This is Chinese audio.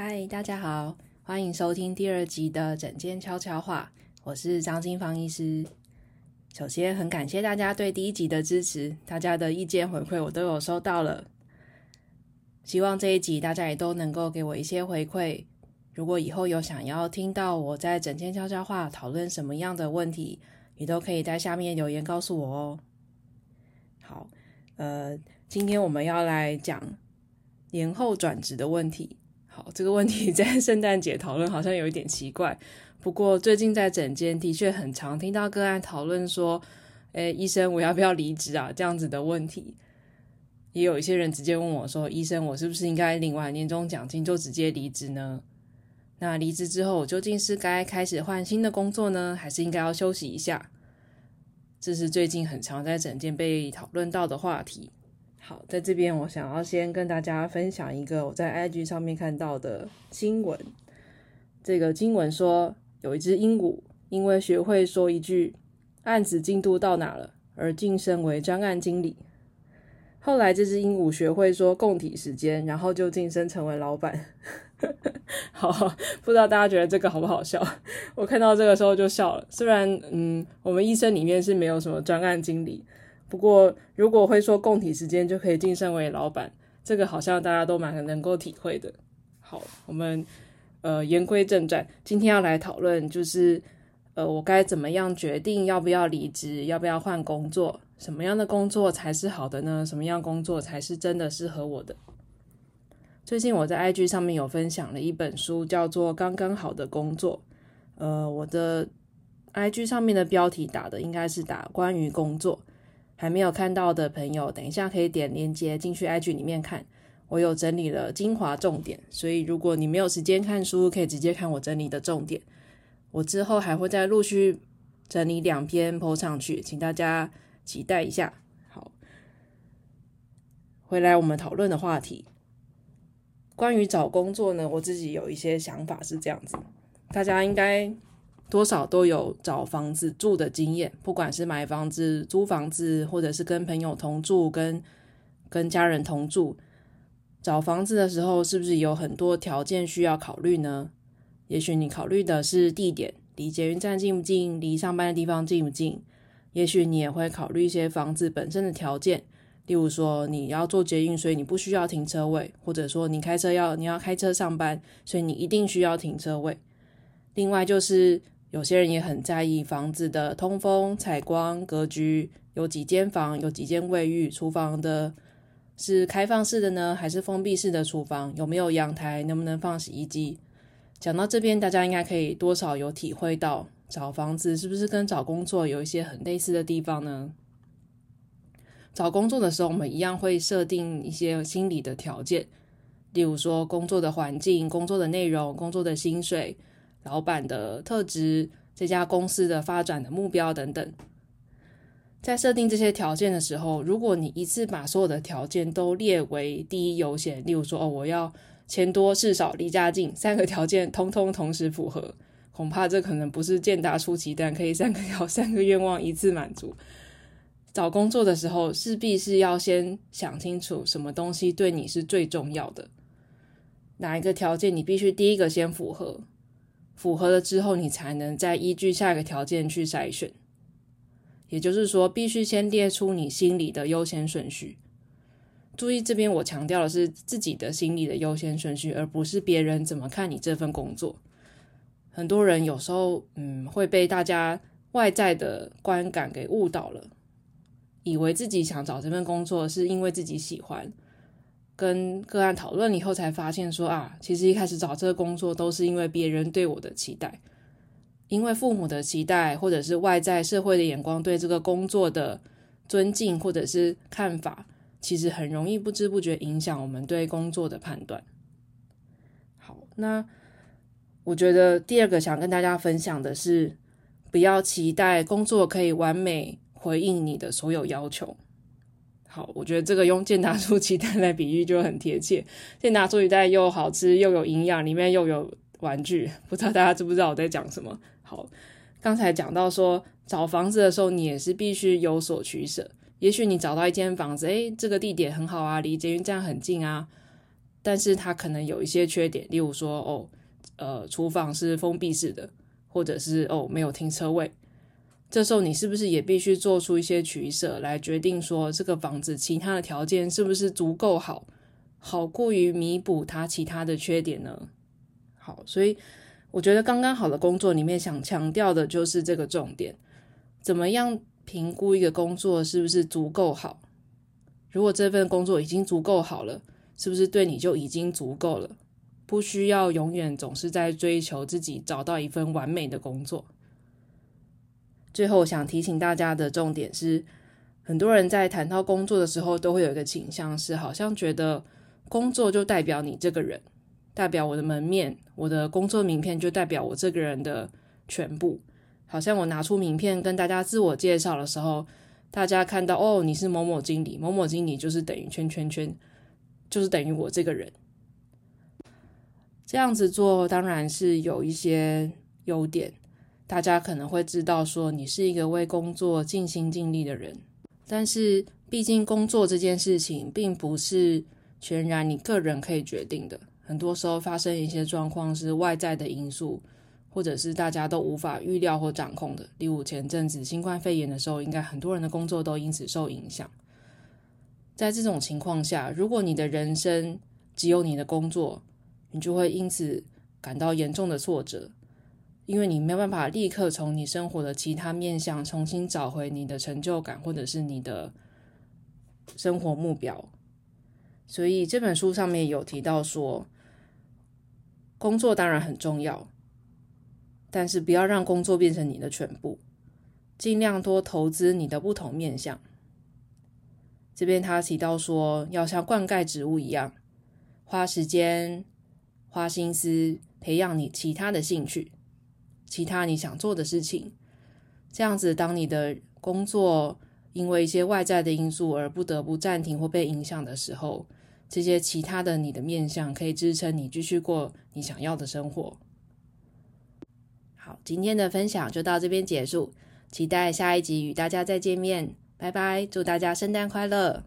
嗨，大家好，欢迎收听第二集的诊间悄悄话，我是张金芳医师。首先，很感谢大家对第一集的支持，大家的意见回馈我都有收到了。希望这一集大家也都能够给我一些回馈。如果以后有想要听到我在诊间悄悄话讨论什么样的问题，你都可以在下面留言告诉我哦。好，呃，今天我们要来讲年后转职的问题。好，这个问题在圣诞节讨论好像有一点奇怪。不过最近在诊间的确很常听到个案讨论说：“诶，医生，我要不要离职啊？”这样子的问题。也有一些人直接问我说：“医生，我是不是应该领完年终奖金就直接离职呢？”那离职之后，我究竟是该开始换新的工作呢，还是应该要休息一下？这是最近很常在诊间被讨论到的话题。好，在这边我想要先跟大家分享一个我在 IG 上面看到的新闻。这个新闻说，有一只鹦鹉因为学会说一句“案子进度到哪了”而晋升为专案经理。后来，这只鹦鹉学会说共体时间，然后就晋升成为老板。好，不知道大家觉得这个好不好笑？我看到这个时候就笑了。虽然，嗯，我们医生里面是没有什么专案经理，不过如果会说共体时间就可以晋升为老板，这个好像大家都蛮能够体会的。好，我们呃言归正传，今天要来讨论就是呃我该怎么样决定要不要离职，要不要换工作，什么样的工作才是好的呢？什么样工作才是真的适合我的？最近我在 IG 上面有分享了一本书，叫做《刚刚好的工作》。呃，我的 IG 上面的标题打的应该是打关于工作，还没有看到的朋友，等一下可以点链接进去 IG 里面看。我有整理了精华重点，所以如果你没有时间看书，可以直接看我整理的重点。我之后还会再陆续整理两篇 po 上去，请大家期待一下。好，回来我们讨论的话题。关于找工作呢，我自己有一些想法是这样子，大家应该多少都有找房子住的经验，不管是买房子、租房子，或者是跟朋友同住、跟跟家人同住。找房子的时候，是不是有很多条件需要考虑呢？也许你考虑的是地点，离捷运站近不近，离上班的地方近不近。也许你也会考虑一些房子本身的条件。例如说，你要坐捷运，所以你不需要停车位；或者说，你开车要你要开车上班，所以你一定需要停车位。另外，就是有些人也很在意房子的通风、采光、格局，有几间房，有几间卫浴，厨房的是开放式的呢，还是封闭式的厨房？有没有阳台？能不能放洗衣机？讲到这边，大家应该可以多少有体会到，找房子是不是跟找工作有一些很类似的地方呢？找工作的时候，我们一样会设定一些心理的条件，例如说工作的环境、工作的内容、工作的薪水、老板的特质、这家公司的发展的目标等等。在设定这些条件的时候，如果你一次把所有的条件都列为第一优先，例如说哦，我要钱多事少离家近，三个条件通通同时符合，恐怕这可能不是健达出奇蛋，可以三个条三个愿望一次满足。找工作的时候，势必是要先想清楚什么东西对你是最重要的，哪一个条件你必须第一个先符合，符合了之后，你才能再依据下一个条件去筛选。也就是说，必须先列出你心里的优先顺序。注意，这边我强调的是自己的心里的优先顺序，而不是别人怎么看你这份工作。很多人有时候，嗯，会被大家外在的观感给误导了。以为自己想找这份工作是因为自己喜欢，跟个案讨论以后才发现说啊，其实一开始找这个工作都是因为别人对我的期待，因为父母的期待，或者是外在社会的眼光对这个工作的尊敬或者是看法，其实很容易不知不觉影响我们对工作的判断。好，那我觉得第二个想跟大家分享的是，不要期待工作可以完美。回应你的所有要求。好，我觉得这个用健达出奇蛋来比喻就很贴切。健达出奇蛋又好吃又有营养，里面又有玩具，不知道大家知不知道我在讲什么？好，刚才讲到说找房子的时候，你也是必须有所取舍。也许你找到一间房子，诶，这个地点很好啊，离捷运站很近啊，但是它可能有一些缺点，例如说哦，呃，厨房是封闭式的，或者是哦没有停车位。这时候你是不是也必须做出一些取舍，来决定说这个房子其他的条件是不是足够好，好过于弥补它其他的缺点呢？好，所以我觉得刚刚好的工作里面想强调的就是这个重点，怎么样评估一个工作是不是足够好？如果这份工作已经足够好了，是不是对你就已经足够了？不需要永远总是在追求自己找到一份完美的工作。最后想提醒大家的重点是，很多人在谈到工作的时候，都会有一个倾向，是好像觉得工作就代表你这个人，代表我的门面，我的工作名片就代表我这个人的全部。好像我拿出名片跟大家自我介绍的时候，大家看到哦，你是某某经理，某某经理就是等于圈圈圈，就是等于我这个人。这样子做当然是有一些优点。大家可能会知道说你是一个为工作尽心尽力的人，但是毕竟工作这件事情并不是全然你个人可以决定的，很多时候发生一些状况是外在的因素，或者是大家都无法预料或掌控的。例如前阵子新冠肺炎的时候，应该很多人的工作都因此受影响。在这种情况下，如果你的人生只有你的工作，你就会因此感到严重的挫折。因为你没有办法立刻从你生活的其他面向重新找回你的成就感，或者是你的生活目标，所以这本书上面有提到说，工作当然很重要，但是不要让工作变成你的全部，尽量多投资你的不同面向。这边他提到说，要像灌溉植物一样，花时间、花心思培养你其他的兴趣。其他你想做的事情，这样子，当你的工作因为一些外在的因素而不得不暂停或被影响的时候，这些其他的你的面向可以支撑你继续过你想要的生活。好，今天的分享就到这边结束，期待下一集与大家再见面，拜拜，祝大家圣诞快乐。